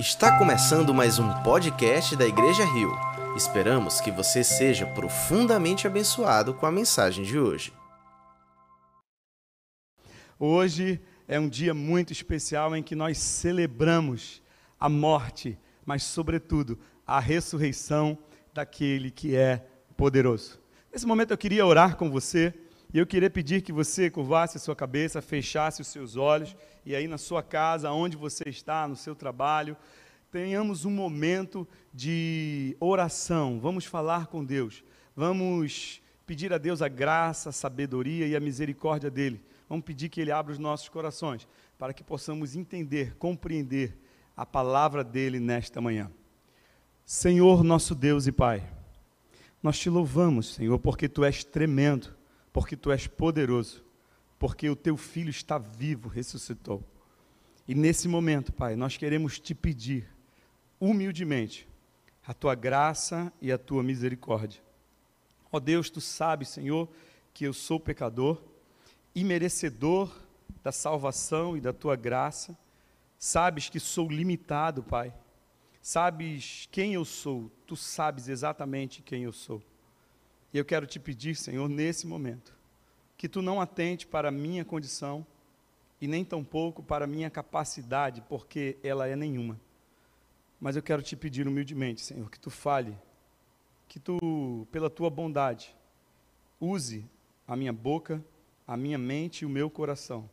Está começando mais um podcast da Igreja Rio. Esperamos que você seja profundamente abençoado com a mensagem de hoje. Hoje é um dia muito especial em que nós celebramos a morte, mas, sobretudo, a ressurreição daquele que é poderoso. Nesse momento eu queria orar com você e eu queria pedir que você curvasse a sua cabeça, fechasse os seus olhos e aí na sua casa, onde você está, no seu trabalho, tenhamos um momento de oração. Vamos falar com Deus. Vamos pedir a Deus a graça, a sabedoria e a misericórdia dele. Vamos pedir que ele abra os nossos corações para que possamos entender, compreender a palavra dele nesta manhã. Senhor, nosso Deus e Pai, nós te louvamos, Senhor, porque tu és tremendo porque tu és poderoso, porque o teu filho está vivo, ressuscitou. E nesse momento, Pai, nós queremos te pedir, humildemente, a tua graça e a tua misericórdia. Ó oh Deus, tu sabes, Senhor, que eu sou pecador e merecedor da salvação e da tua graça. Sabes que sou limitado, Pai. Sabes quem eu sou, tu sabes exatamente quem eu sou. E eu quero te pedir, Senhor, nesse momento, que tu não atente para a minha condição e nem tampouco para a minha capacidade, porque ela é nenhuma. Mas eu quero te pedir humildemente, Senhor, que tu fale, que tu, pela tua bondade, use a minha boca, a minha mente e o meu coração,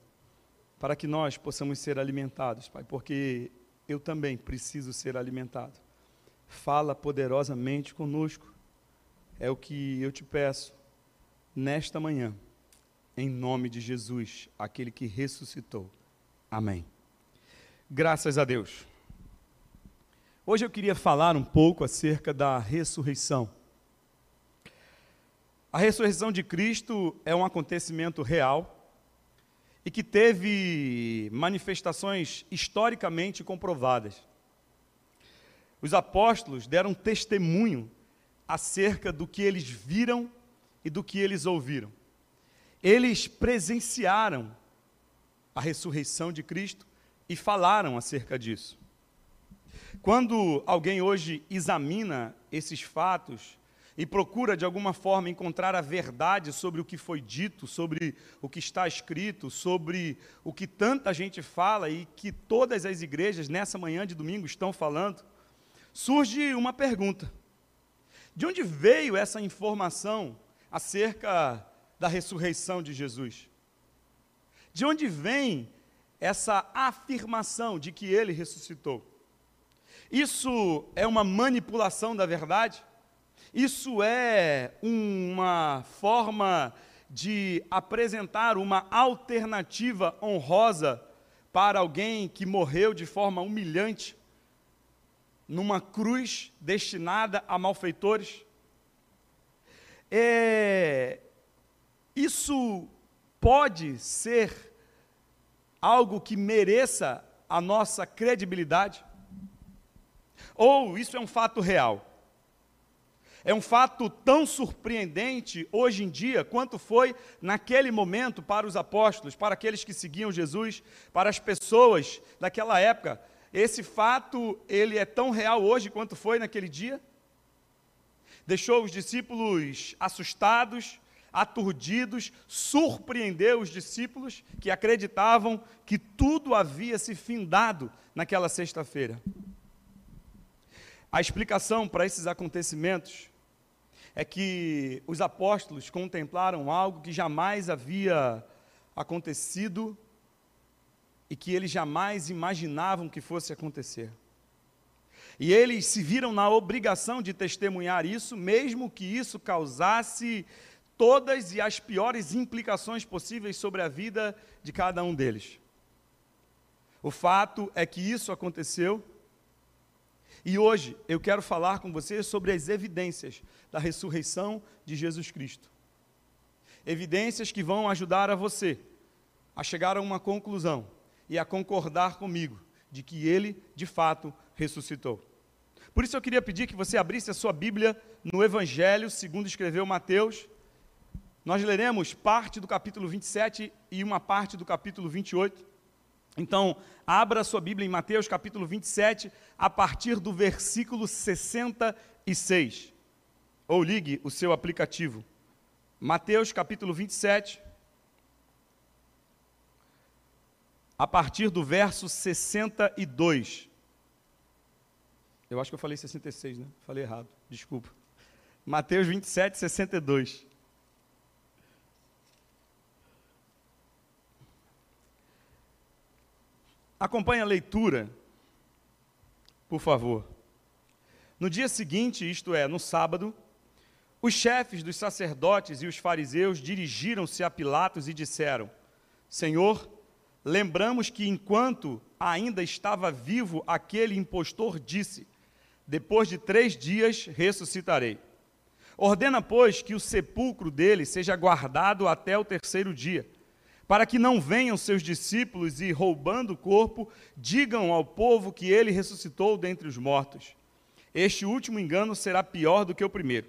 para que nós possamos ser alimentados, Pai, porque eu também preciso ser alimentado. Fala poderosamente conosco é o que eu te peço nesta manhã, em nome de Jesus, aquele que ressuscitou. Amém. Graças a Deus. Hoje eu queria falar um pouco acerca da ressurreição. A ressurreição de Cristo é um acontecimento real e que teve manifestações historicamente comprovadas. Os apóstolos deram testemunho acerca do que eles viram e do que eles ouviram. Eles presenciaram a ressurreição de Cristo e falaram acerca disso. Quando alguém hoje examina esses fatos e procura de alguma forma encontrar a verdade sobre o que foi dito, sobre o que está escrito, sobre o que tanta gente fala e que todas as igrejas nessa manhã de domingo estão falando, surge uma pergunta: de onde veio essa informação acerca da ressurreição de Jesus? De onde vem essa afirmação de que ele ressuscitou? Isso é uma manipulação da verdade? Isso é uma forma de apresentar uma alternativa honrosa para alguém que morreu de forma humilhante numa cruz destinada a malfeitores. É, isso pode ser algo que mereça a nossa credibilidade? Ou isso é um fato real? É um fato tão surpreendente hoje em dia quanto foi naquele momento para os apóstolos, para aqueles que seguiam Jesus, para as pessoas daquela época esse fato, ele é tão real hoje quanto foi naquele dia? Deixou os discípulos assustados, aturdidos, surpreendeu os discípulos que acreditavam que tudo havia se findado naquela sexta-feira. A explicação para esses acontecimentos é que os apóstolos contemplaram algo que jamais havia acontecido e que eles jamais imaginavam que fosse acontecer. E eles se viram na obrigação de testemunhar isso, mesmo que isso causasse todas e as piores implicações possíveis sobre a vida de cada um deles. O fato é que isso aconteceu. E hoje eu quero falar com você sobre as evidências da ressurreição de Jesus Cristo. Evidências que vão ajudar a você a chegar a uma conclusão e a concordar comigo de que ele, de fato, ressuscitou. Por isso eu queria pedir que você abrisse a sua Bíblia no Evangelho, segundo escreveu Mateus. Nós leremos parte do capítulo 27 e uma parte do capítulo 28. Então, abra sua Bíblia em Mateus capítulo 27, a partir do versículo 66. Ou ligue o seu aplicativo. Mateus capítulo 27, a partir do verso 62. Eu acho que eu falei 66, né? Falei errado, desculpa. Mateus 27, 62. Acompanhe a leitura, por favor. No dia seguinte, isto é, no sábado, os chefes dos sacerdotes e os fariseus dirigiram-se a Pilatos e disseram: Senhor, lembramos que enquanto ainda estava vivo, aquele impostor disse: Depois de três dias ressuscitarei. Ordena, pois, que o sepulcro dele seja guardado até o terceiro dia, para que não venham seus discípulos e, roubando o corpo, digam ao povo que ele ressuscitou dentre os mortos. Este último engano será pior do que o primeiro.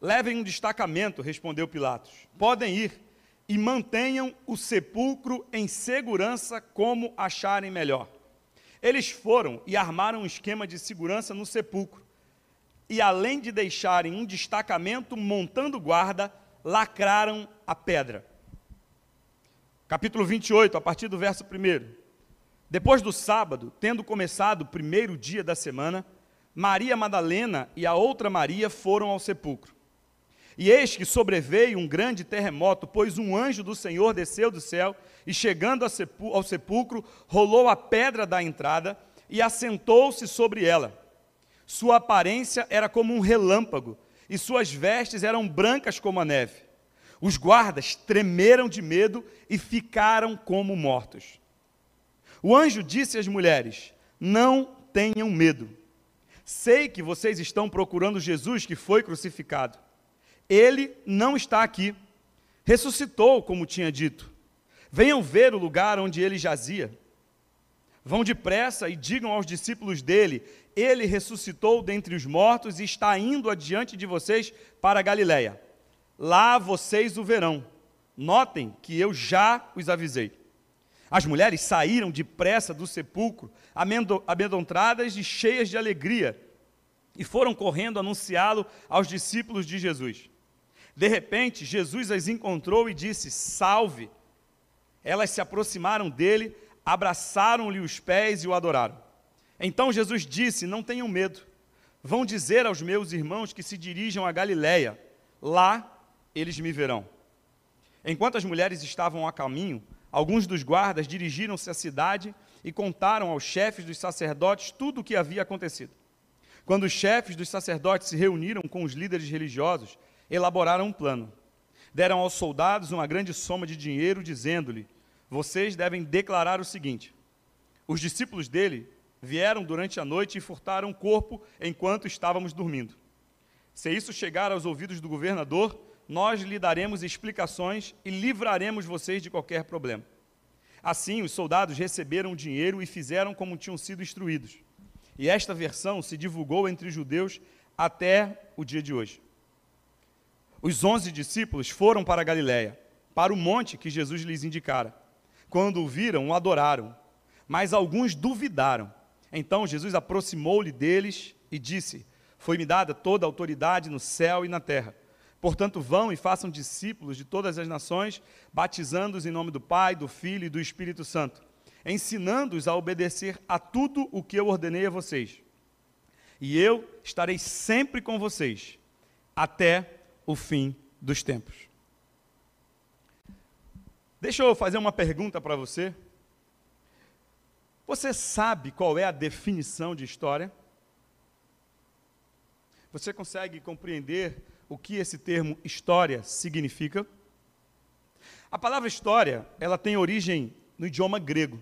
Levem um destacamento, respondeu Pilatos. Podem ir e mantenham o sepulcro em segurança como acharem melhor. Eles foram e armaram um esquema de segurança no sepulcro. E além de deixarem um destacamento montando guarda, lacraram a pedra. Capítulo 28, a partir do verso 1. Depois do sábado, tendo começado o primeiro dia da semana, Maria Madalena e a outra Maria foram ao sepulcro. E eis que sobreveio um grande terremoto, pois um anjo do Senhor desceu do céu e, chegando ao sepulcro, rolou a pedra da entrada e assentou-se sobre ela. Sua aparência era como um relâmpago e suas vestes eram brancas como a neve. Os guardas tremeram de medo e ficaram como mortos. O anjo disse às mulheres: Não tenham medo. Sei que vocês estão procurando Jesus que foi crucificado. Ele não está aqui. Ressuscitou, como tinha dito. Venham ver o lugar onde ele jazia. Vão depressa e digam aos discípulos dele: Ele ressuscitou dentre os mortos e está indo adiante de vocês para Galiléia. Lá vocês o verão. Notem que eu já os avisei. As mulheres saíram depressa do sepulcro, amedrontadas e cheias de alegria, e foram correndo anunciá-lo aos discípulos de Jesus. De repente, Jesus as encontrou e disse: Salve! Elas se aproximaram dele, abraçaram-lhe os pés e o adoraram. Então Jesus disse: Não tenham medo. Vão dizer aos meus irmãos que se dirijam a Galiléia. Lá eles me verão. Enquanto as mulheres estavam a caminho, alguns dos guardas dirigiram-se à cidade e contaram aos chefes dos sacerdotes tudo o que havia acontecido. Quando os chefes dos sacerdotes se reuniram com os líderes religiosos, elaboraram um plano. Deram aos soldados uma grande soma de dinheiro, dizendo-lhe: Vocês devem declarar o seguinte: Os discípulos dele vieram durante a noite e furtaram o corpo enquanto estávamos dormindo. Se isso chegar aos ouvidos do governador, nós lhe daremos explicações e livraremos vocês de qualquer problema. Assim, os soldados receberam o dinheiro e fizeram como tinham sido instruídos. E esta versão se divulgou entre os judeus até o dia de hoje. Os onze discípulos foram para a Galiléia, para o monte que Jesus lhes indicara. Quando o viram, o adoraram, mas alguns duvidaram. Então Jesus aproximou-lhe deles e disse: Foi-me dada toda a autoridade no céu e na terra. Portanto, vão e façam discípulos de todas as nações, batizando-os em nome do Pai, do Filho e do Espírito Santo, ensinando-os a obedecer a tudo o que eu ordenei a vocês. E eu estarei sempre com vocês, até o fim dos tempos. Deixa eu fazer uma pergunta para você. Você sabe qual é a definição de história? Você consegue compreender o que esse termo história significa? A palavra história, ela tem origem no idioma grego.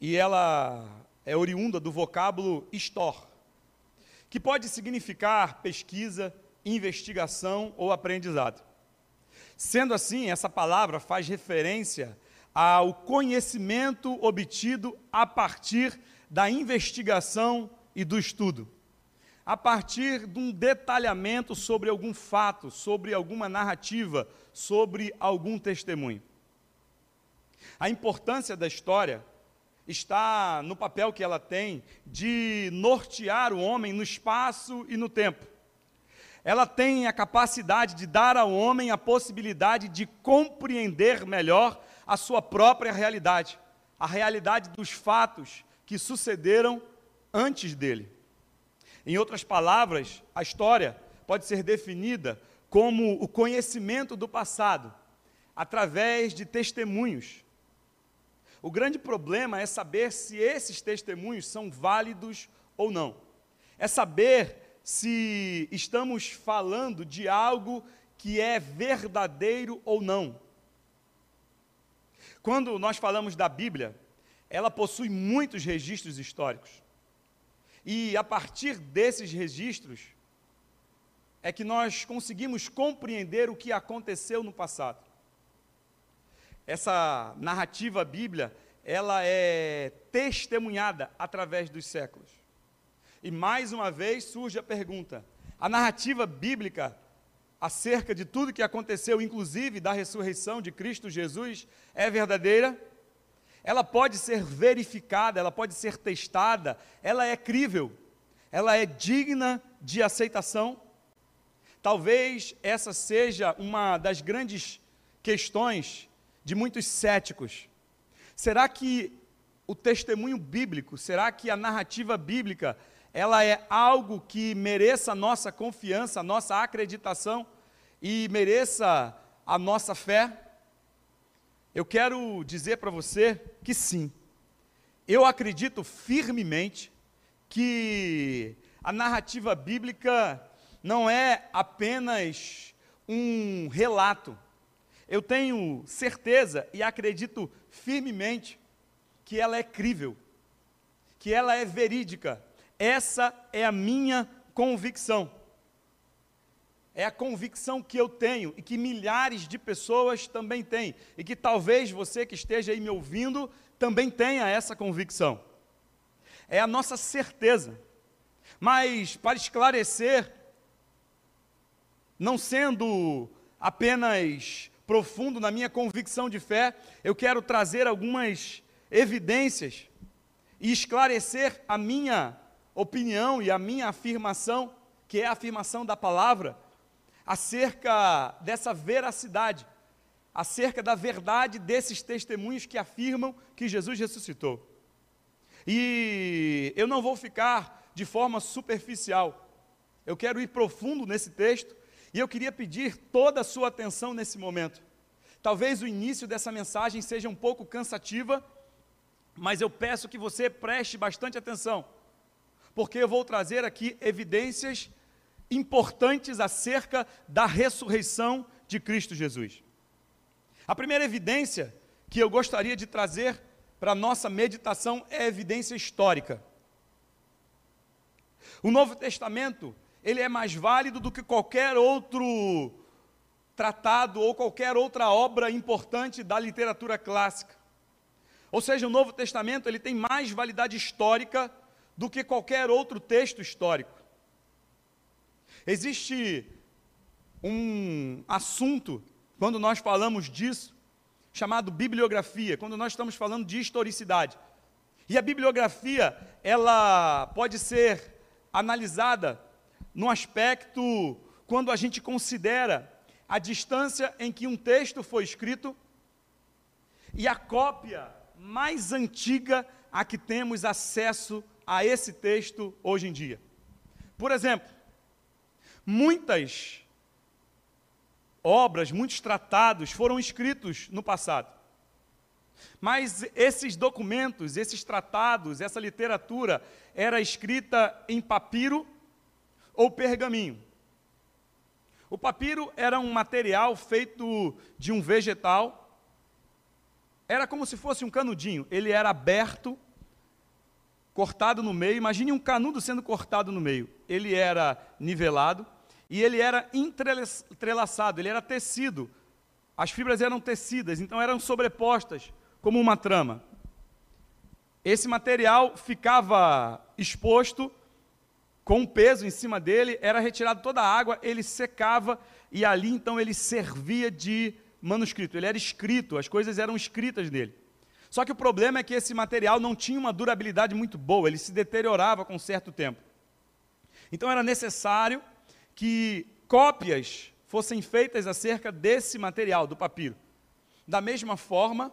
E ela é oriunda do vocábulo histor, que pode significar pesquisa, investigação ou aprendizado. Sendo assim, essa palavra faz referência ao conhecimento obtido a partir da investigação e do estudo, a partir de um detalhamento sobre algum fato, sobre alguma narrativa, sobre algum testemunho. A importância da história está no papel que ela tem de nortear o homem no espaço e no tempo. Ela tem a capacidade de dar ao homem a possibilidade de compreender melhor a sua própria realidade, a realidade dos fatos que sucederam antes dele. Em outras palavras, a história pode ser definida como o conhecimento do passado, através de testemunhos. O grande problema é saber se esses testemunhos são válidos ou não. É saber se estamos falando de algo que é verdadeiro ou não. Quando nós falamos da Bíblia, ela possui muitos registros históricos. E a partir desses registros é que nós conseguimos compreender o que aconteceu no passado. Essa narrativa bíblia, ela é testemunhada através dos séculos. E mais uma vez surge a pergunta: a narrativa bíblica acerca de tudo que aconteceu, inclusive da ressurreição de Cristo Jesus, é verdadeira? ela pode ser verificada, ela pode ser testada, ela é crível, ela é digna de aceitação. Talvez essa seja uma das grandes questões de muitos céticos. Será que o testemunho bíblico, será que a narrativa bíblica, ela é algo que mereça a nossa confiança, a nossa acreditação e mereça a nossa fé? Eu quero dizer para você que sim. Eu acredito firmemente que a narrativa bíblica não é apenas um relato. Eu tenho certeza e acredito firmemente que ela é crível, que ela é verídica. Essa é a minha convicção é a convicção que eu tenho e que milhares de pessoas também têm, e que talvez você que esteja aí me ouvindo também tenha essa convicção. É a nossa certeza. Mas, para esclarecer, não sendo apenas profundo na minha convicção de fé, eu quero trazer algumas evidências e esclarecer a minha opinião e a minha afirmação, que é a afirmação da palavra acerca dessa veracidade, acerca da verdade desses testemunhos que afirmam que Jesus ressuscitou. E eu não vou ficar de forma superficial, eu quero ir profundo nesse texto e eu queria pedir toda a sua atenção nesse momento. Talvez o início dessa mensagem seja um pouco cansativa, mas eu peço que você preste bastante atenção, porque eu vou trazer aqui evidências importantes acerca da ressurreição de Cristo Jesus. A primeira evidência que eu gostaria de trazer para a nossa meditação é evidência histórica. O Novo Testamento, ele é mais válido do que qualquer outro tratado ou qualquer outra obra importante da literatura clássica. Ou seja, o Novo Testamento, ele tem mais validade histórica do que qualquer outro texto histórico. Existe um assunto, quando nós falamos disso, chamado bibliografia, quando nós estamos falando de historicidade. E a bibliografia, ela pode ser analisada no aspecto quando a gente considera a distância em que um texto foi escrito e a cópia mais antiga a que temos acesso a esse texto hoje em dia. Por exemplo, Muitas obras, muitos tratados foram escritos no passado. Mas esses documentos, esses tratados, essa literatura era escrita em papiro ou pergaminho. O papiro era um material feito de um vegetal, era como se fosse um canudinho, ele era aberto, cortado no meio. Imagine um canudo sendo cortado no meio. Ele era nivelado, e ele era entrelaçado, ele era tecido. As fibras eram tecidas, então eram sobrepostas como uma trama. Esse material ficava exposto com peso em cima dele, era retirado toda a água, ele secava e ali então ele servia de manuscrito, ele era escrito, as coisas eram escritas nele. Só que o problema é que esse material não tinha uma durabilidade muito boa, ele se deteriorava com certo tempo. Então era necessário que cópias fossem feitas acerca desse material, do papiro. Da mesma forma,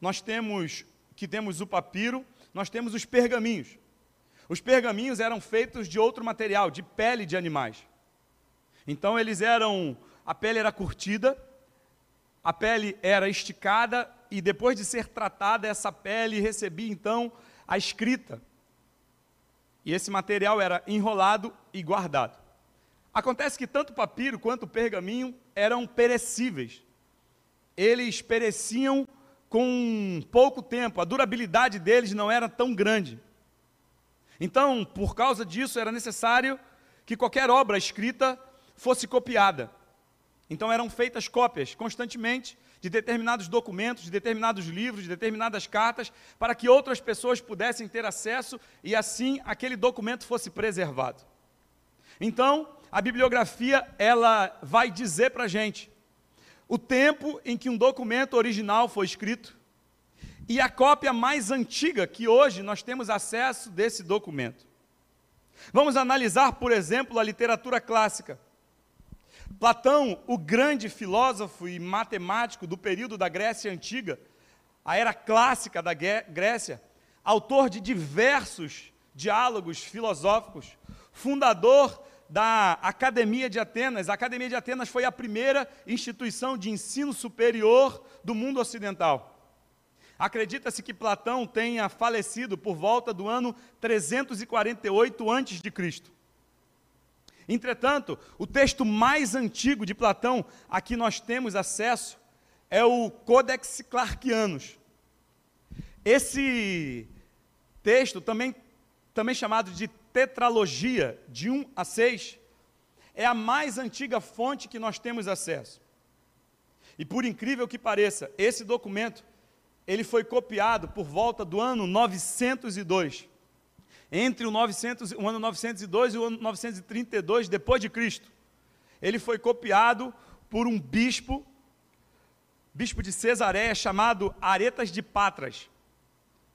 nós temos que temos o papiro, nós temos os pergaminhos. Os pergaminhos eram feitos de outro material, de pele de animais. Então eles eram, a pele era curtida, a pele era esticada e depois de ser tratada essa pele recebia então a escrita. E esse material era enrolado e guardado. Acontece que tanto o papiro quanto o pergaminho eram perecíveis. Eles pereciam com pouco tempo, a durabilidade deles não era tão grande. Então, por causa disso, era necessário que qualquer obra escrita fosse copiada. Então, eram feitas cópias constantemente de determinados documentos, de determinados livros, de determinadas cartas, para que outras pessoas pudessem ter acesso e assim aquele documento fosse preservado. Então, a bibliografia ela vai dizer para a gente o tempo em que um documento original foi escrito e a cópia mais antiga que hoje nós temos acesso desse documento. Vamos analisar, por exemplo, a literatura clássica. Platão, o grande filósofo e matemático do período da Grécia Antiga, a era clássica da Grécia, autor de diversos diálogos filosóficos, fundador da Academia de Atenas. A Academia de Atenas foi a primeira instituição de ensino superior do mundo ocidental. Acredita-se que Platão tenha falecido por volta do ano 348 a.C. Entretanto, o texto mais antigo de Platão a que nós temos acesso é o Codex Clarkianos. Esse texto, também, também chamado de tetralogia de 1 a 6, é a mais antiga fonte que nós temos acesso. E por incrível que pareça, esse documento ele foi copiado por volta do ano 902. Entre o, 900, o ano 902 e o ano 932 depois de Cristo. Ele foi copiado por um bispo, bispo de Cesareia, chamado Aretas de Patras.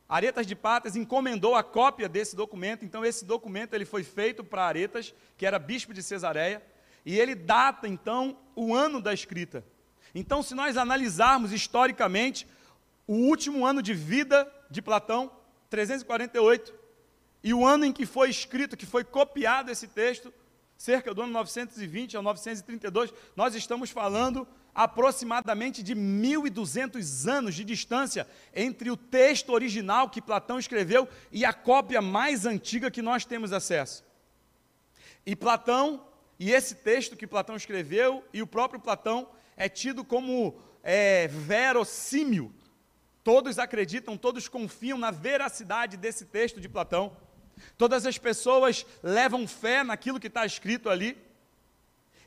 Aretas de Patas encomendou a cópia desse documento, então esse documento ele foi feito para Aretas, que era bispo de Cesareia, e ele data então o ano da escrita. Então, se nós analisarmos historicamente o último ano de vida de Platão, 348, e o ano em que foi escrito, que foi copiado esse texto, cerca do ano 920 ao 932, nós estamos falando aproximadamente de 1.200 anos de distância entre o texto original que Platão escreveu e a cópia mais antiga que nós temos acesso. E Platão, e esse texto que Platão escreveu, e o próprio Platão, é tido como é, verossímil. Todos acreditam, todos confiam na veracidade desse texto de Platão. Todas as pessoas levam fé naquilo que está escrito ali.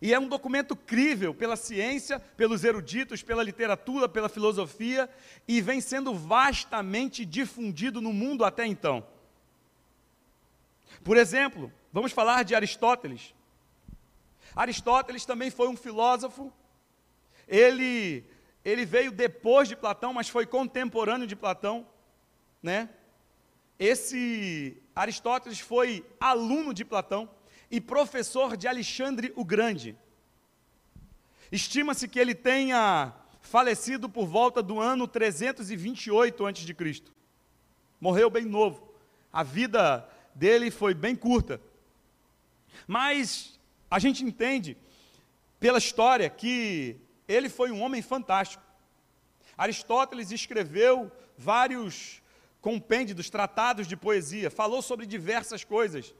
E é um documento crível pela ciência, pelos eruditos, pela literatura, pela filosofia, e vem sendo vastamente difundido no mundo até então. Por exemplo, vamos falar de Aristóteles. Aristóteles também foi um filósofo, ele, ele veio depois de Platão, mas foi contemporâneo de Platão, né? Esse Aristóteles foi aluno de Platão e professor de Alexandre o Grande. Estima-se que ele tenha falecido por volta do ano 328 a.C. Morreu bem novo. A vida dele foi bem curta. Mas a gente entende pela história que ele foi um homem fantástico. Aristóteles escreveu vários compêndios, tratados de poesia, falou sobre diversas coisas.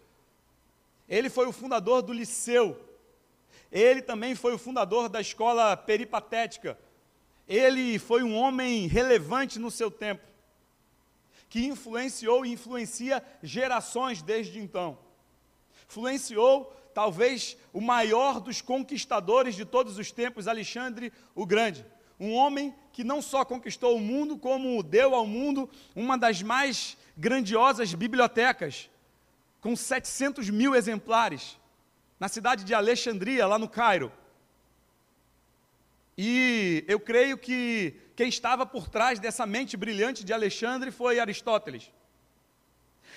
Ele foi o fundador do Liceu. Ele também foi o fundador da escola peripatética. Ele foi um homem relevante no seu tempo, que influenciou e influencia gerações desde então. Influenciou talvez o maior dos conquistadores de todos os tempos, Alexandre o Grande. Um homem que não só conquistou o mundo, como deu ao mundo uma das mais grandiosas bibliotecas com 700 mil exemplares, na cidade de Alexandria, lá no Cairo. E eu creio que quem estava por trás dessa mente brilhante de Alexandre foi Aristóteles.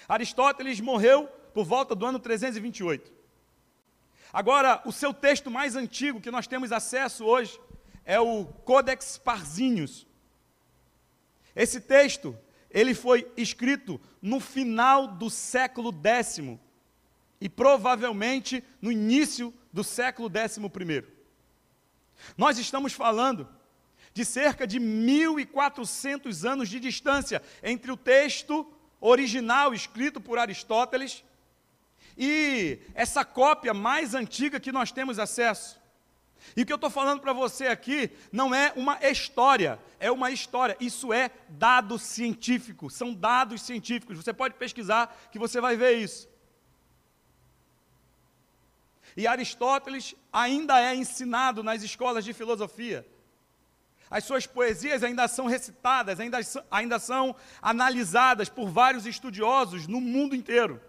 Aristóteles morreu por volta do ano 328. Agora, o seu texto mais antigo que nós temos acesso hoje é o Codex Parzinhos. Esse texto, ele foi escrito no final do século X e provavelmente no início do século XI. Nós estamos falando de cerca de 1.400 anos de distância entre o texto original escrito por Aristóteles e essa cópia mais antiga que nós temos acesso. E o que eu estou falando para você aqui não é uma história, é uma história. Isso é dado científico, são dados científicos. Você pode pesquisar que você vai ver isso. E Aristóteles ainda é ensinado nas escolas de filosofia. As suas poesias ainda são recitadas, ainda, ainda são analisadas por vários estudiosos no mundo inteiro.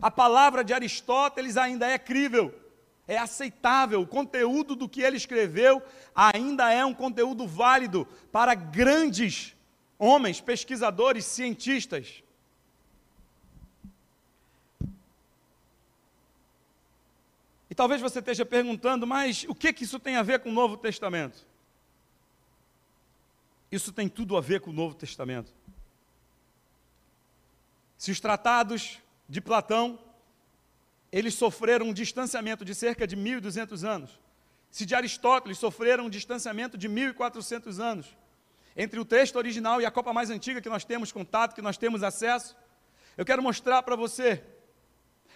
A palavra de Aristóteles ainda é crível, é aceitável. O conteúdo do que ele escreveu ainda é um conteúdo válido para grandes homens, pesquisadores, cientistas. E talvez você esteja perguntando, mas o que, que isso tem a ver com o Novo Testamento? Isso tem tudo a ver com o Novo Testamento. Se os tratados de Platão, eles sofreram um distanciamento de cerca de 1.200 anos. Se de Aristóteles sofreram um distanciamento de 1.400 anos. Entre o texto original e a copa mais antiga que nós temos contato, que nós temos acesso, eu quero mostrar para você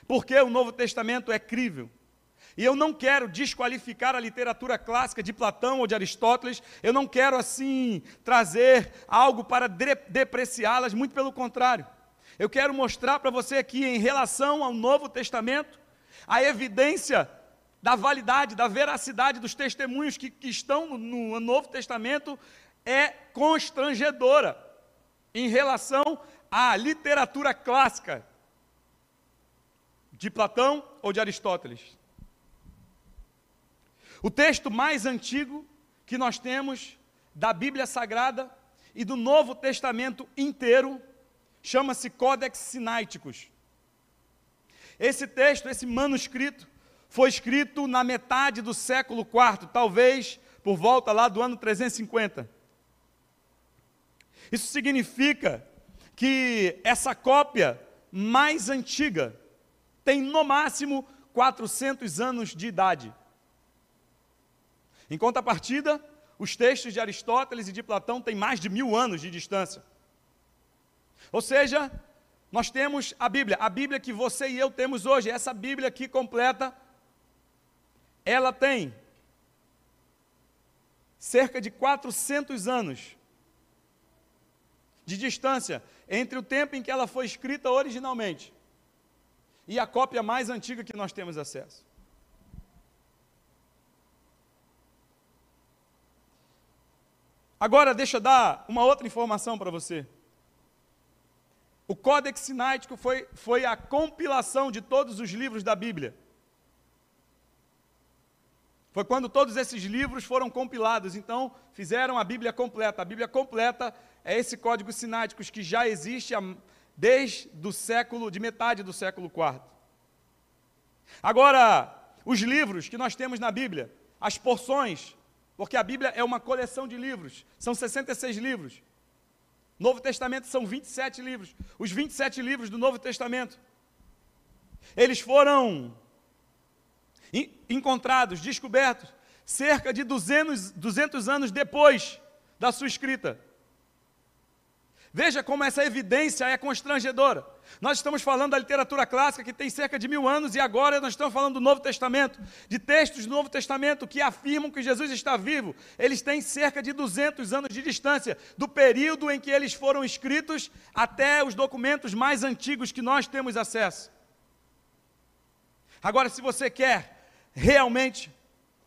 porque o Novo Testamento é crível. E eu não quero desqualificar a literatura clássica de Platão ou de Aristóteles, eu não quero assim trazer algo para depreciá-las, muito pelo contrário. Eu quero mostrar para você aqui, em relação ao Novo Testamento, a evidência da validade, da veracidade dos testemunhos que, que estão no, no Novo Testamento é constrangedora em relação à literatura clássica de Platão ou de Aristóteles. O texto mais antigo que nós temos da Bíblia Sagrada e do Novo Testamento inteiro chama-se Codex Sinaiticus. Esse texto, esse manuscrito, foi escrito na metade do século IV, talvez por volta lá do ano 350. Isso significa que essa cópia mais antiga tem no máximo 400 anos de idade. Em contrapartida, os textos de Aristóteles e de Platão têm mais de mil anos de distância. Ou seja, nós temos a Bíblia, a Bíblia que você e eu temos hoje, essa Bíblia aqui completa, ela tem cerca de 400 anos de distância entre o tempo em que ela foi escrita originalmente e a cópia mais antiga que nós temos acesso. Agora, deixa eu dar uma outra informação para você. O Códex Sináitico foi, foi a compilação de todos os livros da Bíblia. Foi quando todos esses livros foram compilados, então fizeram a Bíblia completa. A Bíblia completa é esse código sinático que já existe desde o século, de metade do século IV. Agora, os livros que nós temos na Bíblia, as porções, porque a Bíblia é uma coleção de livros, são 66 livros. Novo Testamento são 27 livros. Os 27 livros do Novo Testamento. Eles foram encontrados, descobertos, cerca de 200, 200 anos depois da sua escrita. Veja como essa evidência é constrangedora. Nós estamos falando da literatura clássica que tem cerca de mil anos e agora nós estamos falando do Novo Testamento, de textos do Novo Testamento que afirmam que Jesus está vivo. Eles têm cerca de 200 anos de distância do período em que eles foram escritos até os documentos mais antigos que nós temos acesso. Agora, se você quer realmente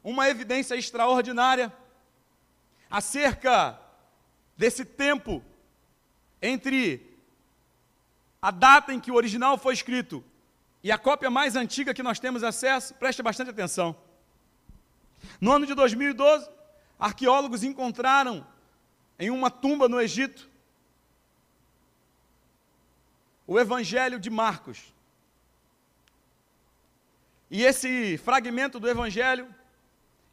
uma evidência extraordinária acerca desse tempo entre a data em que o original foi escrito e a cópia mais antiga que nós temos acesso, preste bastante atenção. No ano de 2012, arqueólogos encontraram em uma tumba no Egito o Evangelho de Marcos. E esse fragmento do Evangelho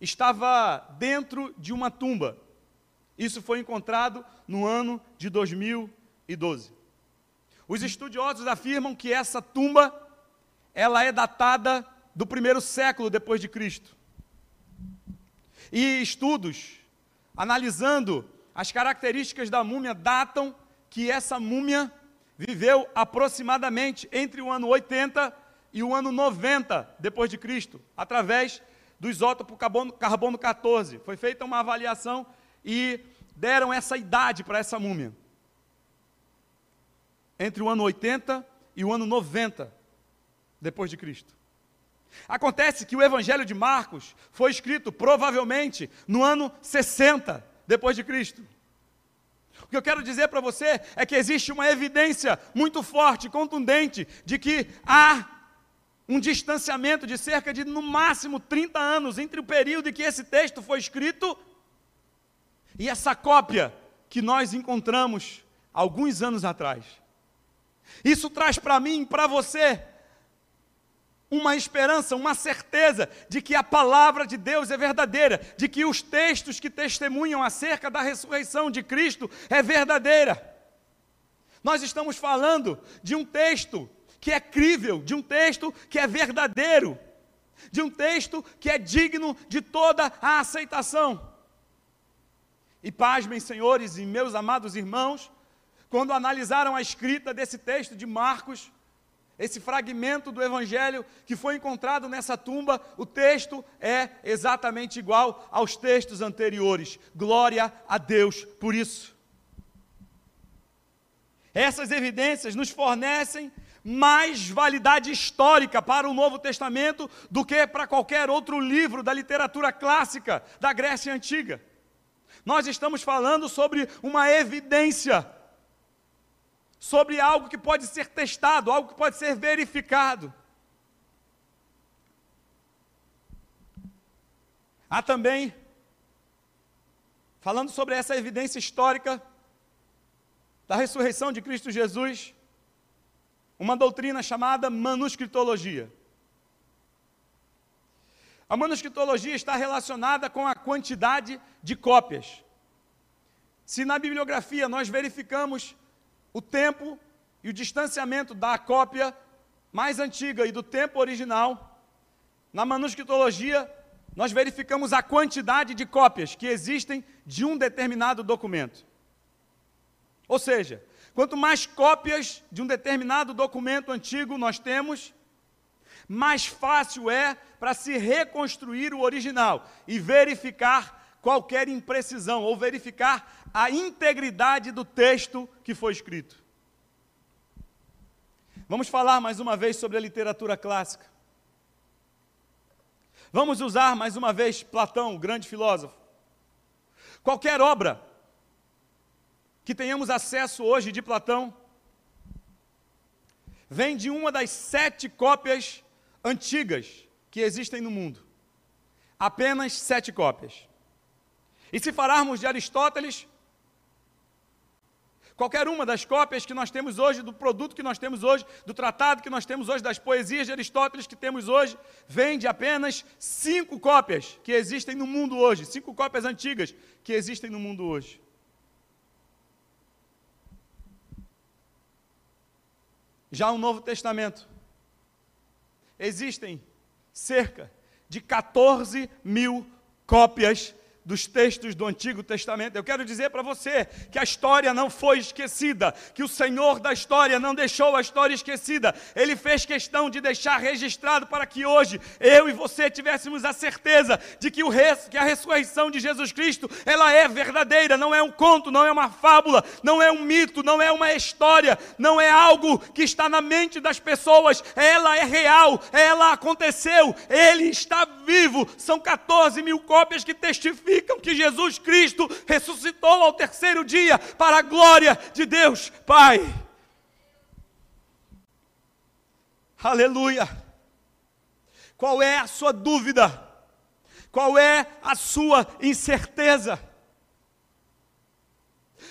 estava dentro de uma tumba. Isso foi encontrado no ano de 2012. Os estudiosos afirmam que essa tumba ela é datada do primeiro século depois de Cristo. E estudos analisando as características da múmia datam que essa múmia viveu aproximadamente entre o ano 80 e o ano 90 depois de Cristo, através do isótopo carbono, carbono 14. Foi feita uma avaliação e deram essa idade para essa múmia. Entre o ano 80 e o ano 90 depois de Cristo. Acontece que o Evangelho de Marcos foi escrito provavelmente no ano 60 depois de Cristo. O que eu quero dizer para você é que existe uma evidência muito forte, contundente, de que há um distanciamento de cerca de, no máximo, 30 anos entre o período em que esse texto foi escrito e essa cópia que nós encontramos alguns anos atrás. Isso traz para mim para você uma esperança, uma certeza de que a palavra de Deus é verdadeira, de que os textos que testemunham acerca da ressurreição de Cristo é verdadeira. Nós estamos falando de um texto que é crível, de um texto que é verdadeiro, de um texto que é digno de toda a aceitação. E pasmem, senhores e meus amados irmãos, quando analisaram a escrita desse texto de Marcos, esse fragmento do Evangelho que foi encontrado nessa tumba, o texto é exatamente igual aos textos anteriores. Glória a Deus por isso. Essas evidências nos fornecem mais validade histórica para o Novo Testamento do que para qualquer outro livro da literatura clássica da Grécia Antiga. Nós estamos falando sobre uma evidência sobre algo que pode ser testado, algo que pode ser verificado. Há também, falando sobre essa evidência histórica da ressurreição de Cristo Jesus, uma doutrina chamada manuscritologia. A manuscritologia está relacionada com a quantidade de cópias. Se na bibliografia nós verificamos o tempo e o distanciamento da cópia mais antiga e do tempo original, na manuscritologia, nós verificamos a quantidade de cópias que existem de um determinado documento. Ou seja, quanto mais cópias de um determinado documento antigo nós temos, mais fácil é para se reconstruir o original e verificar qualquer imprecisão ou verificar a integridade do texto que foi escrito. Vamos falar mais uma vez sobre a literatura clássica. Vamos usar mais uma vez Platão, o grande filósofo. Qualquer obra que tenhamos acesso hoje de Platão vem de uma das sete cópias antigas que existem no mundo. Apenas sete cópias. E se falarmos de Aristóteles, Qualquer uma das cópias que nós temos hoje, do produto que nós temos hoje, do tratado que nós temos hoje, das poesias de Aristóteles que temos hoje, vem de apenas cinco cópias que existem no mundo hoje, cinco cópias antigas que existem no mundo hoje. Já o Novo Testamento, existem cerca de 14 mil cópias dos textos do Antigo Testamento. Eu quero dizer para você que a história não foi esquecida, que o Senhor da história não deixou a história esquecida. Ele fez questão de deixar registrado para que hoje eu e você tivéssemos a certeza de que, o res, que a ressurreição de Jesus Cristo, ela é verdadeira, não é um conto, não é uma fábula, não é um mito, não é uma história, não é algo que está na mente das pessoas, ela é real, ela aconteceu, ele está vivo. São 14 mil cópias que testificam significam que Jesus Cristo ressuscitou ao terceiro dia para a glória de Deus Pai. Aleluia. Qual é a sua dúvida? Qual é a sua incerteza?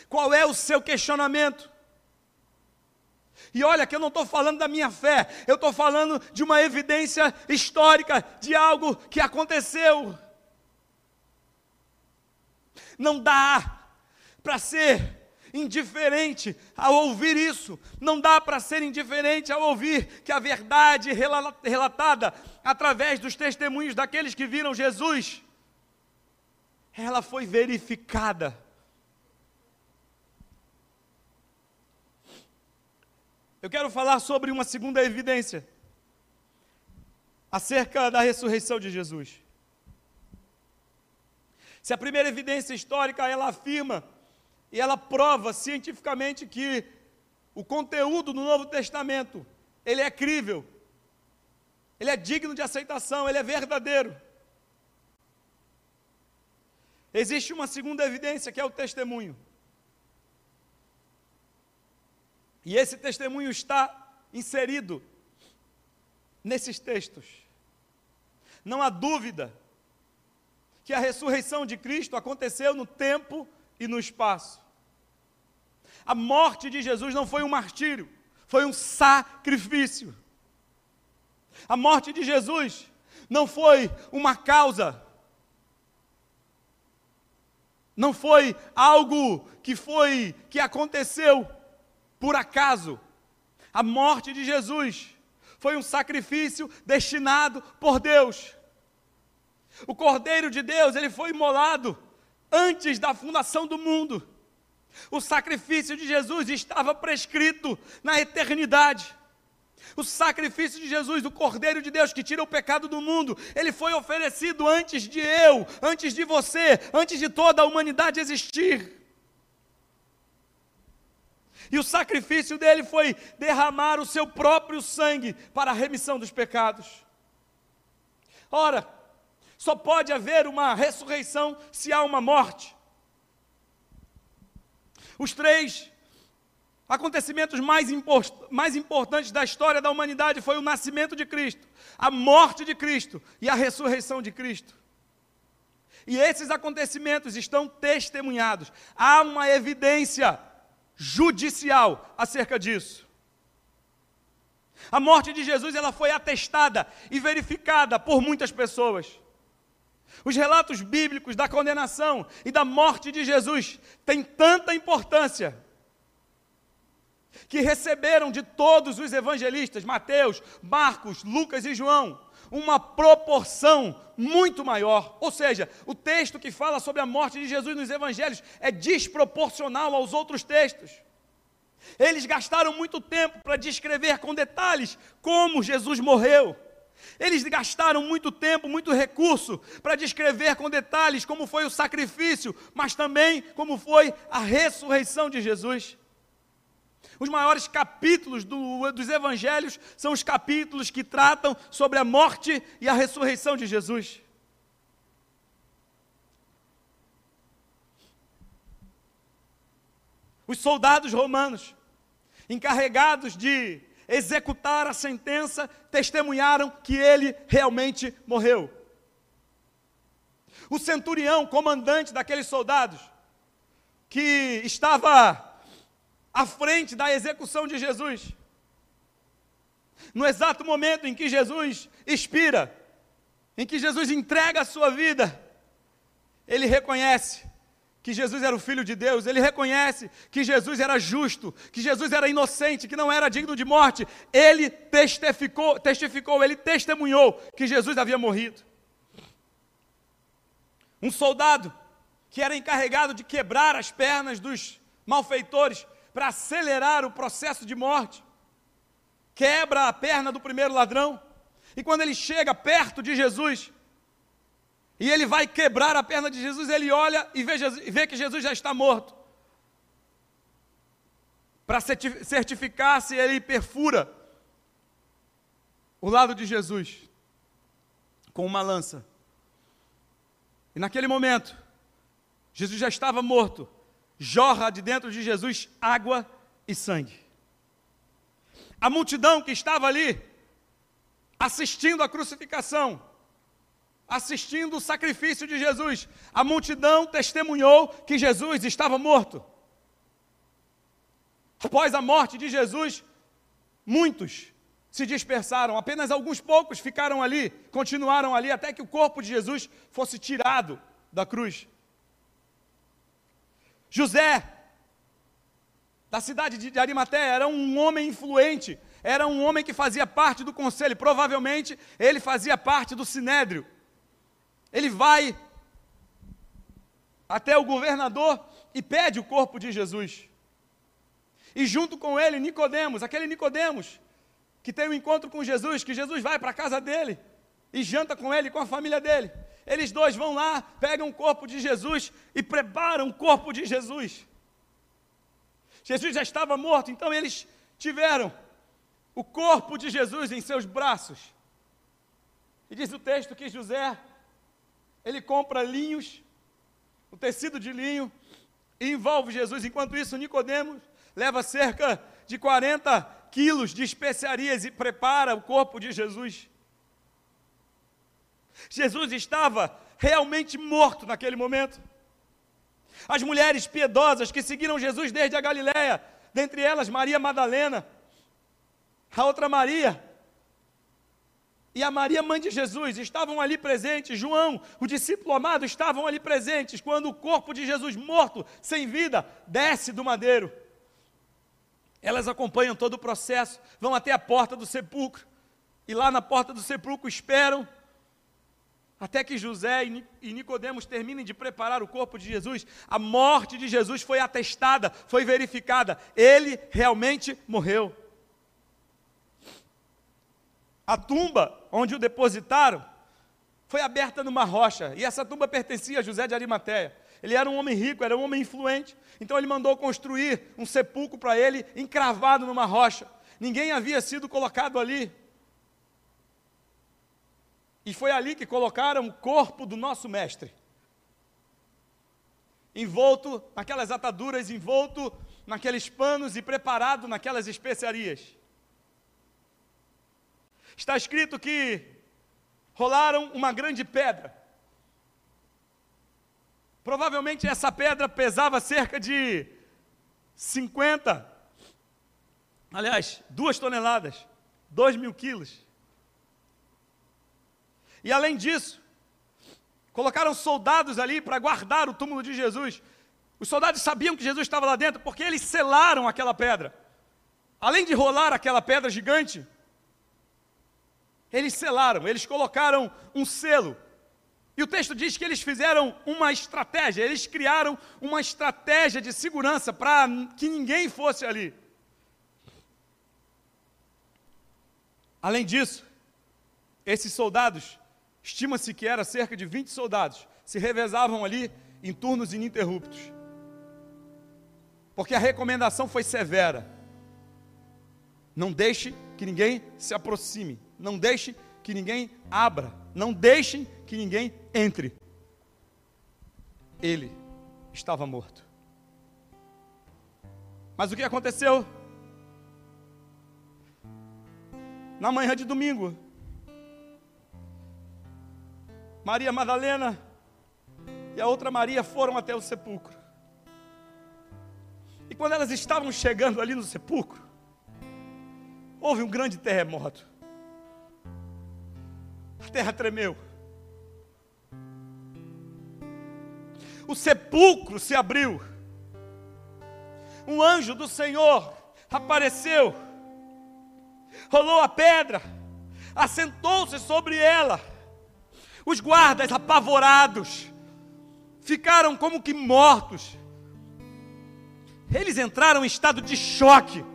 Qual é o seu questionamento? E olha que eu não estou falando da minha fé, eu estou falando de uma evidência histórica, de algo que aconteceu. Não dá para ser indiferente ao ouvir isso, não dá para ser indiferente ao ouvir que a verdade relatada através dos testemunhos daqueles que viram Jesus, ela foi verificada. Eu quero falar sobre uma segunda evidência acerca da ressurreição de Jesus. Se a primeira evidência histórica ela afirma e ela prova cientificamente que o conteúdo do Novo Testamento ele é crível, ele é digno de aceitação, ele é verdadeiro. Existe uma segunda evidência que é o testemunho. E esse testemunho está inserido nesses textos. Não há dúvida que a ressurreição de Cristo aconteceu no tempo e no espaço. A morte de Jesus não foi um martírio, foi um sacrifício. A morte de Jesus não foi uma causa, não foi algo que foi que aconteceu por acaso. A morte de Jesus foi um sacrifício destinado por Deus. O Cordeiro de Deus, ele foi imolado antes da fundação do mundo. O sacrifício de Jesus estava prescrito na eternidade. O sacrifício de Jesus, o Cordeiro de Deus que tira o pecado do mundo, ele foi oferecido antes de eu, antes de você, antes de toda a humanidade existir. E o sacrifício dele foi derramar o seu próprio sangue para a remissão dos pecados. Ora, só pode haver uma ressurreição se há uma morte. Os três acontecimentos mais, import mais importantes da história da humanidade foi o nascimento de Cristo, a morte de Cristo e a ressurreição de Cristo. E esses acontecimentos estão testemunhados. Há uma evidência judicial acerca disso. A morte de Jesus ela foi atestada e verificada por muitas pessoas. Os relatos bíblicos da condenação e da morte de Jesus têm tanta importância que receberam de todos os evangelistas, Mateus, Marcos, Lucas e João, uma proporção muito maior. Ou seja, o texto que fala sobre a morte de Jesus nos evangelhos é desproporcional aos outros textos. Eles gastaram muito tempo para descrever com detalhes como Jesus morreu. Eles gastaram muito tempo, muito recurso para descrever com detalhes como foi o sacrifício, mas também como foi a ressurreição de Jesus. Os maiores capítulos do, dos evangelhos são os capítulos que tratam sobre a morte e a ressurreição de Jesus. Os soldados romanos, encarregados de executar a sentença, testemunharam que ele realmente morreu. O centurião, comandante daqueles soldados, que estava à frente da execução de Jesus. No exato momento em que Jesus expira, em que Jesus entrega a sua vida, ele reconhece que Jesus era o Filho de Deus, ele reconhece que Jesus era justo, que Jesus era inocente, que não era digno de morte. Ele testificou, testificou, ele testemunhou que Jesus havia morrido. Um soldado que era encarregado de quebrar as pernas dos malfeitores, para acelerar o processo de morte. Quebra a perna do primeiro ladrão, e quando ele chega perto de Jesus, e ele vai quebrar a perna de Jesus, ele olha e vê, Jesus, vê que Jesus já está morto. Para certificar se ele perfura o lado de Jesus com uma lança. E naquele momento, Jesus já estava morto, jorra de dentro de Jesus água e sangue. A multidão que estava ali, assistindo à crucificação, assistindo o sacrifício de Jesus. A multidão testemunhou que Jesus estava morto. Após a morte de Jesus, muitos se dispersaram, apenas alguns poucos ficaram ali, continuaram ali até que o corpo de Jesus fosse tirado da cruz. José, da cidade de Arimateia, era um homem influente, era um homem que fazia parte do conselho, provavelmente ele fazia parte do sinédrio. Ele vai até o governador e pede o corpo de Jesus. E junto com ele, Nicodemos, aquele Nicodemos que tem um encontro com Jesus, que Jesus vai para a casa dele e janta com ele, com a família dele. Eles dois vão lá, pegam o corpo de Jesus e preparam o corpo de Jesus. Jesus já estava morto, então eles tiveram o corpo de Jesus em seus braços. E diz o texto que José, ele compra linhos, o tecido de linho, e envolve Jesus. Enquanto isso, Nicodemos leva cerca de 40 quilos de especiarias e prepara o corpo de Jesus. Jesus estava realmente morto naquele momento. As mulheres piedosas que seguiram Jesus desde a Galiléia, dentre elas Maria Madalena, a outra Maria e a Maria, mãe de Jesus, estavam ali presentes. João, o discípulo amado, estavam ali presentes quando o corpo de Jesus morto, sem vida, desce do madeiro. Elas acompanham todo o processo, vão até a porta do sepulcro, e lá na porta do sepulcro esperam até que José e Nicodemos terminem de preparar o corpo de Jesus. A morte de Jesus foi atestada, foi verificada. Ele realmente morreu. A tumba onde o depositaram foi aberta numa rocha, e essa tumba pertencia a José de Arimateia. Ele era um homem rico, era um homem influente. Então ele mandou construir um sepulcro para ele, encravado numa rocha. Ninguém havia sido colocado ali. E foi ali que colocaram o corpo do nosso mestre. Envolto naquelas ataduras, envolto naqueles panos e preparado naquelas especiarias. Está escrito que rolaram uma grande pedra Provavelmente essa pedra pesava cerca de 50, aliás, duas toneladas, dois mil quilos. E além disso, colocaram soldados ali para guardar o túmulo de Jesus. Os soldados sabiam que Jesus estava lá dentro porque eles selaram aquela pedra. Além de rolar aquela pedra gigante, eles selaram, eles colocaram um selo e o texto diz que eles fizeram uma estratégia, eles criaram uma estratégia de segurança para que ninguém fosse ali. Além disso, esses soldados, estima-se que era cerca de 20 soldados, se revezavam ali em turnos ininterruptos. Porque a recomendação foi severa. Não deixe que ninguém se aproxime, não deixe que ninguém abra, não deixem que ninguém entre. Ele estava morto. Mas o que aconteceu? Na manhã de domingo, Maria Madalena e a outra Maria foram até o sepulcro. E quando elas estavam chegando ali no sepulcro, houve um grande terremoto. A terra tremeu. o sepulcro se abriu. Um anjo do Senhor apareceu, rolou a pedra, assentou-se sobre ela. Os guardas apavorados ficaram como que mortos. Eles entraram em estado de choque.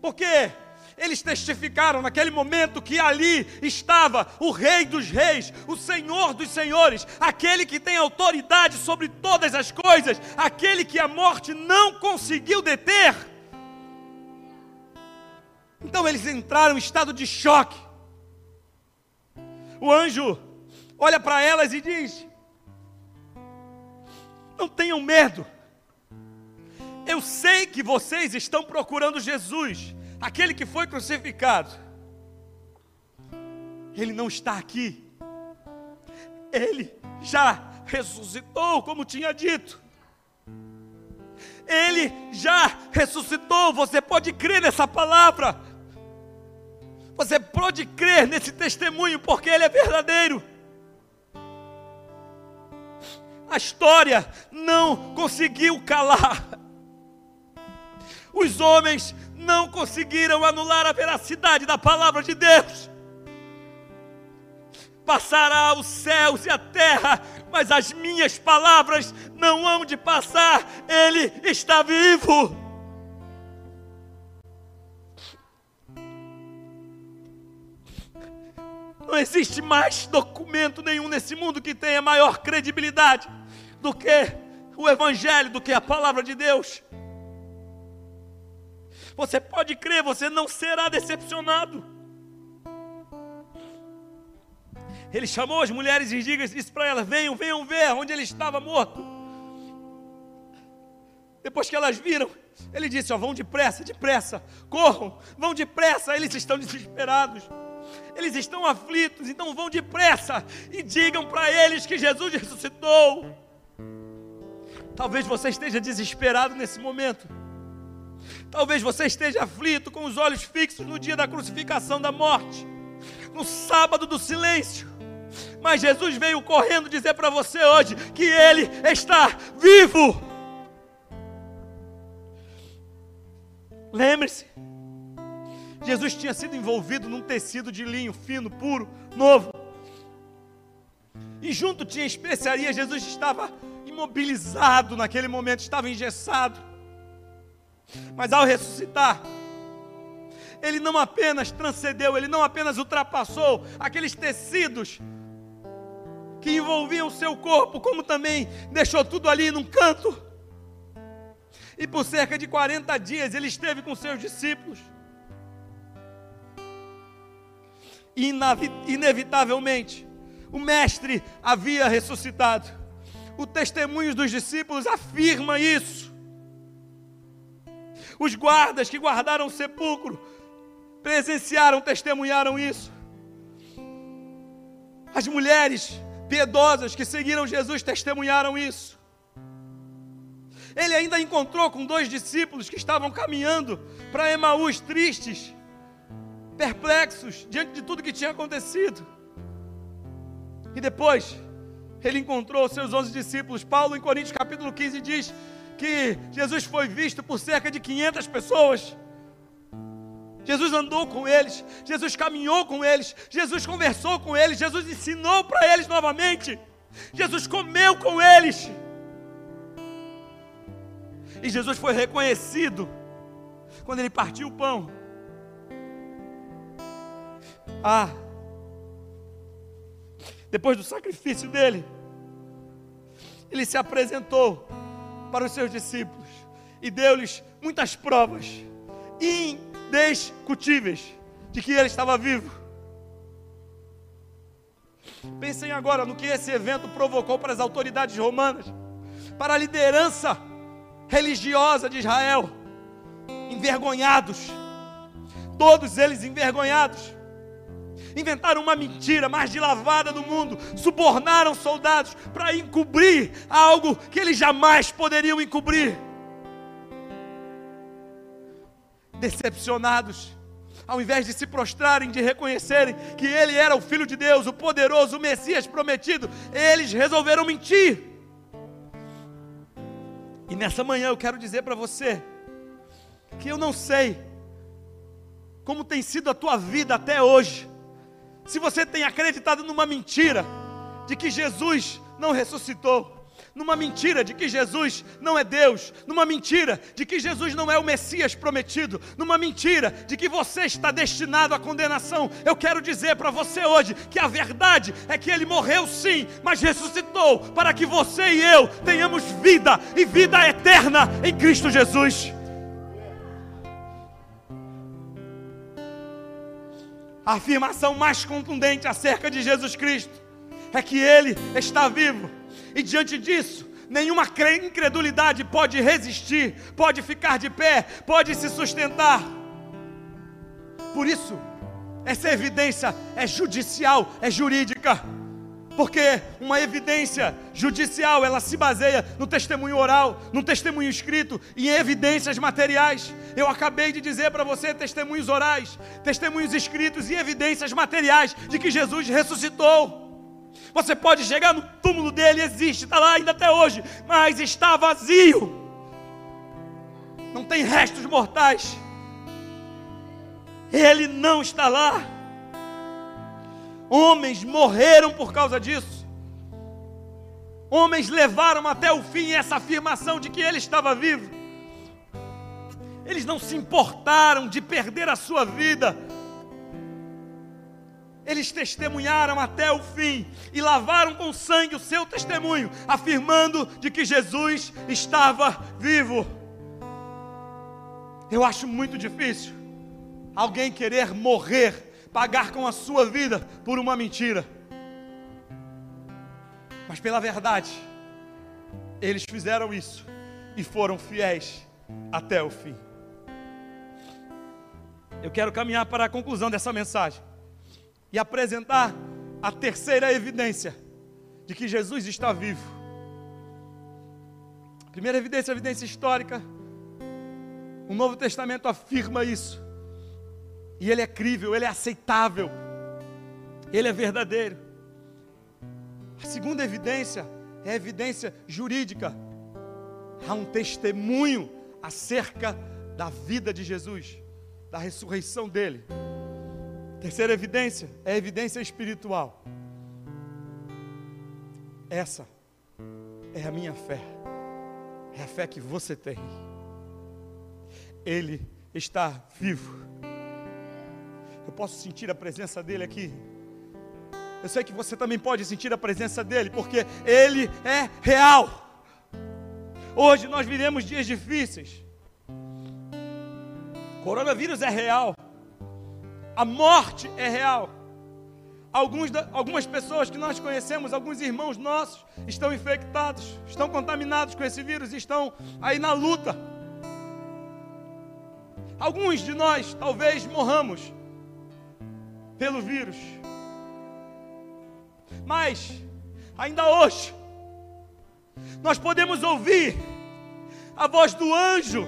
Porque eles testificaram naquele momento que ali estava o Rei dos Reis, o Senhor dos Senhores, aquele que tem autoridade sobre todas as coisas, aquele que a morte não conseguiu deter. Então eles entraram em estado de choque. O anjo olha para elas e diz: Não tenham medo. Eu sei que vocês estão procurando Jesus, aquele que foi crucificado, ele não está aqui, Ele já ressuscitou, como tinha dito. Ele já ressuscitou. Você pode crer nessa palavra. Você pode crer nesse testemunho, porque ele é verdadeiro. A história não conseguiu calar. Os homens não conseguiram anular a veracidade da palavra de Deus. Passará os céus e a terra, mas as minhas palavras não hão de passar. Ele está vivo. Não existe mais documento nenhum nesse mundo que tenha maior credibilidade do que o Evangelho, do que a palavra de Deus. Você pode crer, você não será decepcionado. Ele chamou as mulheres e disse para elas: venham, venham ver onde ele estava morto. Depois que elas viram, ele disse: vão depressa, depressa, corram, vão depressa, eles estão desesperados eles estão aflitos, então vão depressa e digam para eles que Jesus ressuscitou. Talvez você esteja desesperado nesse momento. Talvez você esteja aflito, com os olhos fixos no dia da crucificação da morte, no sábado do silêncio. Mas Jesus veio correndo dizer para você hoje que Ele está vivo. Lembre-se, Jesus tinha sido envolvido num tecido de linho fino, puro, novo. E junto tinha especiaria, Jesus estava imobilizado naquele momento, estava engessado. Mas ao ressuscitar, ele não apenas transcendeu, ele não apenas ultrapassou aqueles tecidos que envolviam o seu corpo, como também deixou tudo ali num canto. E por cerca de 40 dias ele esteve com seus discípulos. inevitavelmente, o Mestre havia ressuscitado. O testemunho dos discípulos afirma isso. Os guardas que guardaram o sepulcro presenciaram, testemunharam isso. As mulheres piedosas que seguiram Jesus testemunharam isso. Ele ainda encontrou com dois discípulos que estavam caminhando para Emaús tristes perplexos diante de tudo que tinha acontecido. E depois, ele encontrou seus onze discípulos. Paulo, em Coríntios capítulo 15, diz que Jesus foi visto por cerca de 500 pessoas. Jesus andou com eles, Jesus caminhou com eles, Jesus conversou com eles, Jesus ensinou para eles novamente, Jesus comeu com eles. E Jesus foi reconhecido quando ele partiu o pão ah, depois do sacrifício dele, ele se apresentou para os seus discípulos e deu-lhes muitas provas indiscutíveis de que ele estava vivo. Pensem agora no que esse evento provocou para as autoridades romanas, para a liderança religiosa de Israel, envergonhados, todos eles envergonhados inventaram uma mentira mais de lavada do mundo, subornaram soldados para encobrir algo que eles jamais poderiam encobrir. Decepcionados, ao invés de se prostrarem, de reconhecerem que ele era o Filho de Deus, o poderoso, o Messias prometido, eles resolveram mentir. E nessa manhã eu quero dizer para você que eu não sei como tem sido a tua vida até hoje, se você tem acreditado numa mentira de que Jesus não ressuscitou, numa mentira de que Jesus não é Deus, numa mentira de que Jesus não é o Messias prometido, numa mentira de que você está destinado à condenação, eu quero dizer para você hoje que a verdade é que ele morreu sim, mas ressuscitou para que você e eu tenhamos vida e vida eterna em Cristo Jesus. A afirmação mais contundente acerca de Jesus Cristo é que Ele está vivo, e diante disso, nenhuma incredulidade pode resistir, pode ficar de pé, pode se sustentar. Por isso, essa evidência é judicial, é jurídica. Porque uma evidência judicial, ela se baseia no testemunho oral, no testemunho escrito e em evidências materiais. Eu acabei de dizer para você testemunhos orais, testemunhos escritos e evidências materiais de que Jesus ressuscitou. Você pode chegar no túmulo dele, existe, está lá ainda até hoje, mas está vazio. Não tem restos mortais. Ele não está lá. Homens morreram por causa disso. Homens levaram até o fim essa afirmação de que ele estava vivo. Eles não se importaram de perder a sua vida. Eles testemunharam até o fim e lavaram com sangue o seu testemunho, afirmando de que Jesus estava vivo. Eu acho muito difícil alguém querer morrer pagar com a sua vida por uma mentira. Mas pela verdade, eles fizeram isso e foram fiéis até o fim. Eu quero caminhar para a conclusão dessa mensagem e apresentar a terceira evidência de que Jesus está vivo. Primeira evidência, evidência histórica. O Novo Testamento afirma isso. E ele é crível, ele é aceitável, ele é verdadeiro. A segunda evidência é a evidência jurídica. Há um testemunho acerca da vida de Jesus, da ressurreição dele. Terceira evidência é a evidência espiritual. Essa é a minha fé, é a fé que você tem. Ele está vivo. Eu posso sentir a presença dele aqui. Eu sei que você também pode sentir a presença dele, porque ele é real. Hoje nós vivemos dias difíceis. Coronavírus é real. A morte é real. Alguns, algumas pessoas que nós conhecemos, alguns irmãos nossos, estão infectados, estão contaminados com esse vírus, estão aí na luta. Alguns de nós talvez morramos pelo vírus. Mas, ainda hoje, nós podemos ouvir a voz do anjo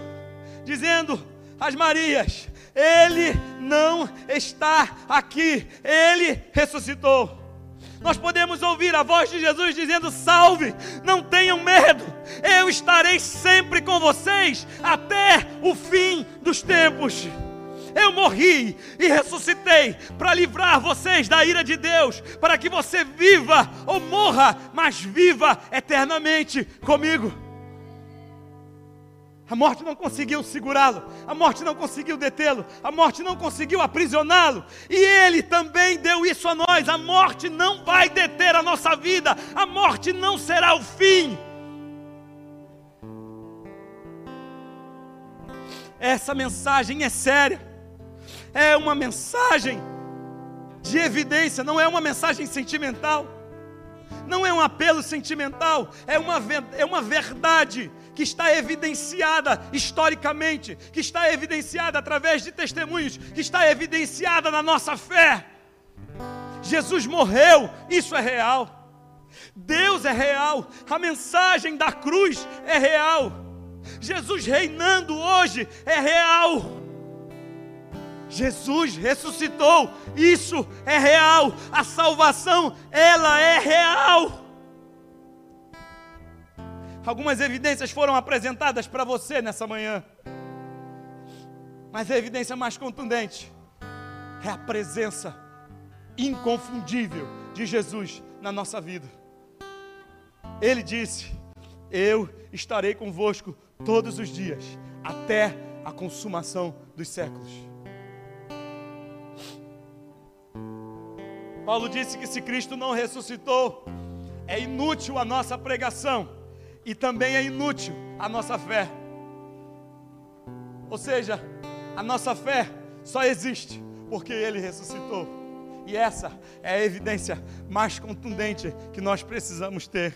dizendo às Marias: Ele não está aqui, Ele ressuscitou. Nós podemos ouvir a voz de Jesus dizendo: Salve, não tenham medo, eu estarei sempre com vocês até o fim dos tempos. Eu morri e ressuscitei para livrar vocês da ira de Deus, para que você viva ou morra, mas viva eternamente comigo. A morte não conseguiu segurá-lo, a morte não conseguiu detê-lo, a morte não conseguiu aprisioná-lo, e ele também deu isso a nós. A morte não vai deter a nossa vida, a morte não será o fim. Essa mensagem é séria é uma mensagem de evidência, não é uma mensagem sentimental, não é um apelo sentimental, é uma, é uma verdade que está evidenciada historicamente, que está evidenciada através de testemunhos, que está evidenciada na nossa fé. Jesus morreu, isso é real. Deus é real, a mensagem da cruz é real. Jesus reinando hoje é real. Jesus ressuscitou, isso é real, a salvação, ela é real. Algumas evidências foram apresentadas para você nessa manhã, mas a evidência mais contundente é a presença inconfundível de Jesus na nossa vida. Ele disse: Eu estarei convosco todos os dias, até a consumação dos séculos. Paulo disse que se Cristo não ressuscitou, é inútil a nossa pregação e também é inútil a nossa fé. Ou seja, a nossa fé só existe porque Ele ressuscitou. E essa é a evidência mais contundente que nós precisamos ter.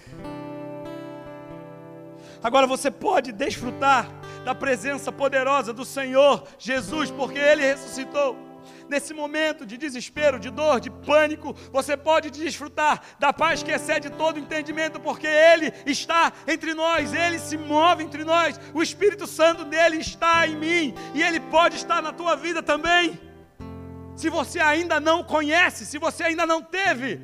Agora você pode desfrutar da presença poderosa do Senhor Jesus, porque Ele ressuscitou. Nesse momento de desespero, de dor, de pânico, você pode desfrutar da paz que excede todo entendimento, porque Ele está entre nós, Ele se move entre nós, o Espírito Santo dele está em mim e Ele pode estar na tua vida também. Se você ainda não conhece, se você ainda não teve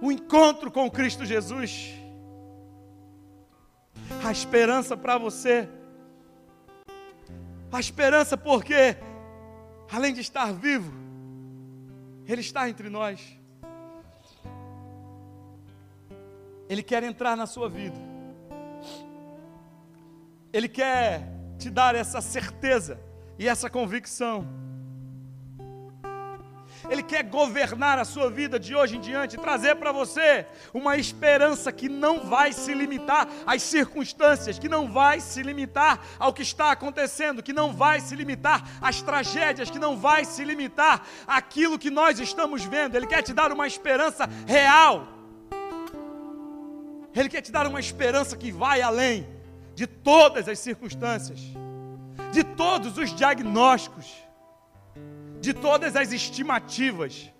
o encontro com Cristo Jesus, a esperança para você, a esperança porque além de estar vivo, Ele está entre nós. Ele quer entrar na sua vida. Ele quer te dar essa certeza e essa convicção ele quer governar a sua vida de hoje em diante, trazer para você uma esperança que não vai se limitar às circunstâncias, que não vai se limitar ao que está acontecendo, que não vai se limitar às tragédias, que não vai se limitar àquilo que nós estamos vendo. Ele quer te dar uma esperança real. Ele quer te dar uma esperança que vai além de todas as circunstâncias, de todos os diagnósticos de todas as estimativas.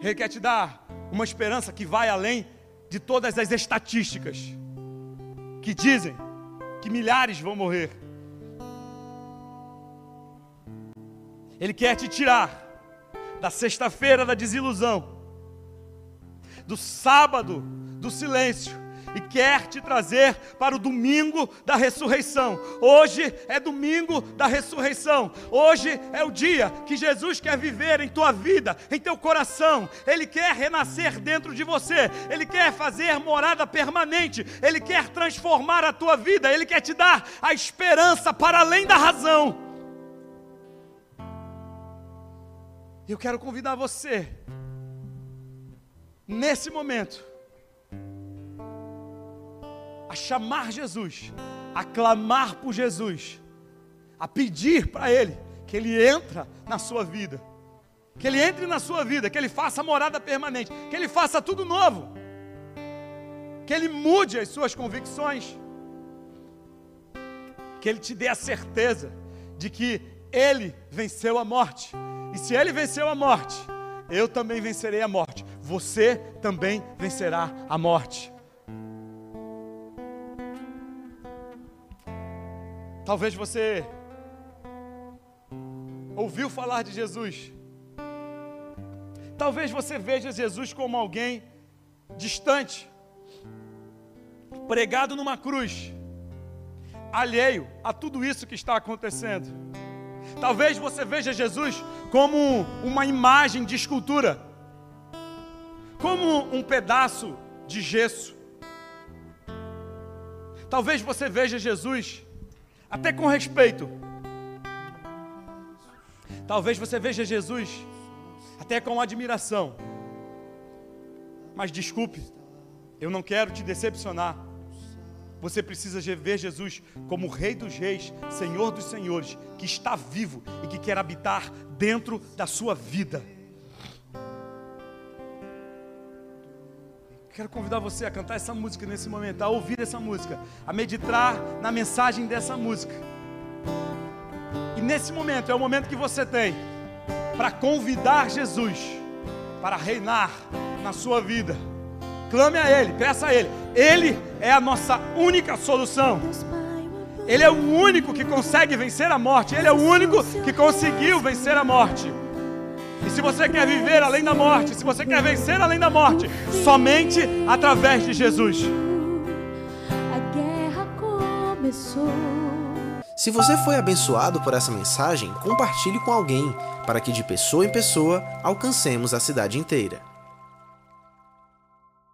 Ele quer te dar uma esperança que vai além de todas as estatísticas que dizem que milhares vão morrer. Ele quer te tirar da sexta-feira da desilusão, do sábado do silêncio, e quer te trazer para o domingo da ressurreição. Hoje é domingo da ressurreição. Hoje é o dia que Jesus quer viver em tua vida, em teu coração. Ele quer renascer dentro de você. Ele quer fazer morada permanente. Ele quer transformar a tua vida. Ele quer te dar a esperança para além da razão. Eu quero convidar você nesse momento a chamar Jesus, a clamar por Jesus, a pedir para Ele que Ele entra na sua vida, que Ele entre na sua vida, que Ele faça morada permanente, que Ele faça tudo novo, que Ele mude as suas convicções, que Ele te dê a certeza de que Ele venceu a morte, e se Ele venceu a morte, eu também vencerei a morte, você também vencerá a morte. Talvez você ouviu falar de Jesus. Talvez você veja Jesus como alguém distante, pregado numa cruz, alheio a tudo isso que está acontecendo. Talvez você veja Jesus como uma imagem de escultura, como um pedaço de gesso. Talvez você veja Jesus até com respeito. Talvez você veja Jesus até com admiração. Mas desculpe, eu não quero te decepcionar. Você precisa ver Jesus como Rei dos Reis, Senhor dos Senhores, que está vivo e que quer habitar dentro da sua vida. Quero convidar você a cantar essa música nesse momento, a ouvir essa música, a meditar na mensagem dessa música. E nesse momento é o momento que você tem para convidar Jesus para reinar na sua vida. Clame a Ele, peça a Ele. Ele é a nossa única solução. Ele é o único que consegue vencer a morte. Ele é o único que conseguiu vencer a morte. E se você quer viver além da morte, se você quer vencer além da morte, somente através de Jesus. A guerra começou. Se você foi abençoado por essa mensagem, compartilhe com alguém, para que de pessoa em pessoa alcancemos a cidade inteira.